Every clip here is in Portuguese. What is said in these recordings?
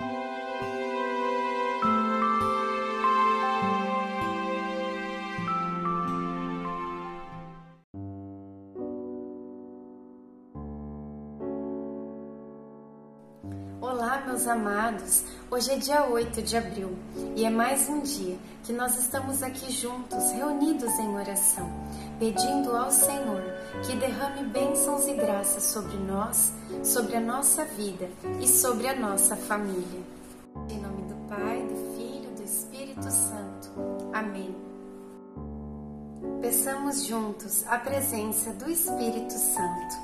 thank you meus amados! Hoje é dia 8 de abril e é mais um dia que nós estamos aqui juntos, reunidos em oração, pedindo ao Senhor que derrame bênçãos e graças sobre nós, sobre a nossa vida e sobre a nossa família. Em nome do Pai, do Filho e do Espírito Santo. Amém. Peçamos juntos a presença do Espírito Santo.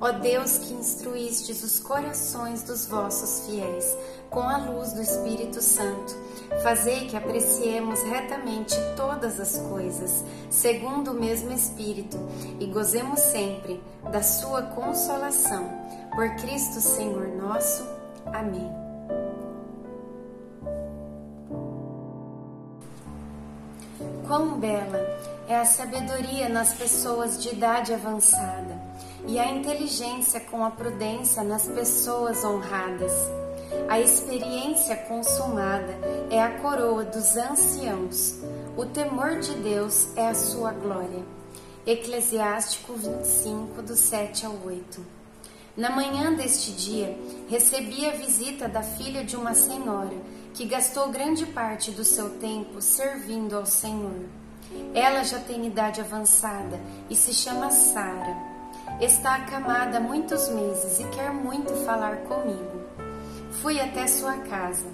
ó Deus que instruístes os corações dos vossos fiéis com a luz do Espírito Santo. Fazei que apreciemos retamente todas as coisas, segundo o mesmo Espírito, e gozemos sempre da Sua consolação. Por Cristo Senhor nosso. Amém. Quão bela é a sabedoria nas pessoas de idade avançada e a inteligência com a prudência nas pessoas honradas. A experiência consumada é a coroa dos anciãos. O temor de Deus é a sua glória. Eclesiástico 25, do 7 ao 8. Na manhã deste dia, recebi a visita da filha de uma senhora que gastou grande parte do seu tempo servindo ao Senhor. Ela já tem idade avançada e se chama Sara. Está acamada há muitos meses e quer muito falar comigo. Fui até sua casa.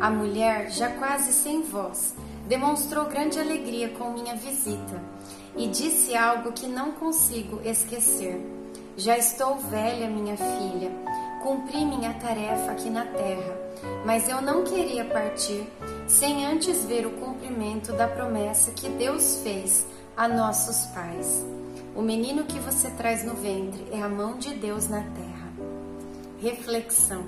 A mulher, já quase sem voz, demonstrou grande alegria com minha visita e disse algo que não consigo esquecer. Já estou velha, minha filha. Cumpri minha tarefa aqui na terra, mas eu não queria partir sem antes ver o cumprimento da promessa que Deus fez a nossos pais. O menino que você traz no ventre é a mão de Deus na terra. Reflexão.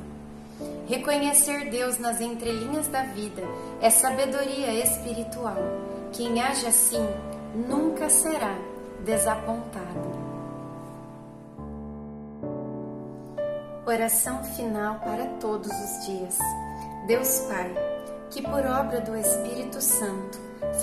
Reconhecer Deus nas entrelinhas da vida é sabedoria espiritual. Quem age assim nunca será desapontado. Oração final para todos os dias. Deus Pai, que por obra do Espírito Santo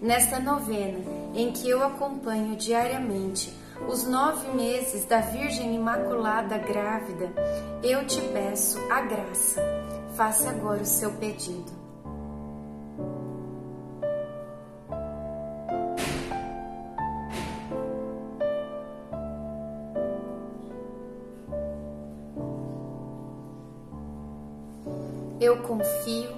Nesta novena, em que eu acompanho diariamente os nove meses da Virgem Imaculada grávida, eu te peço a graça. Faça agora o seu pedido. Eu confio,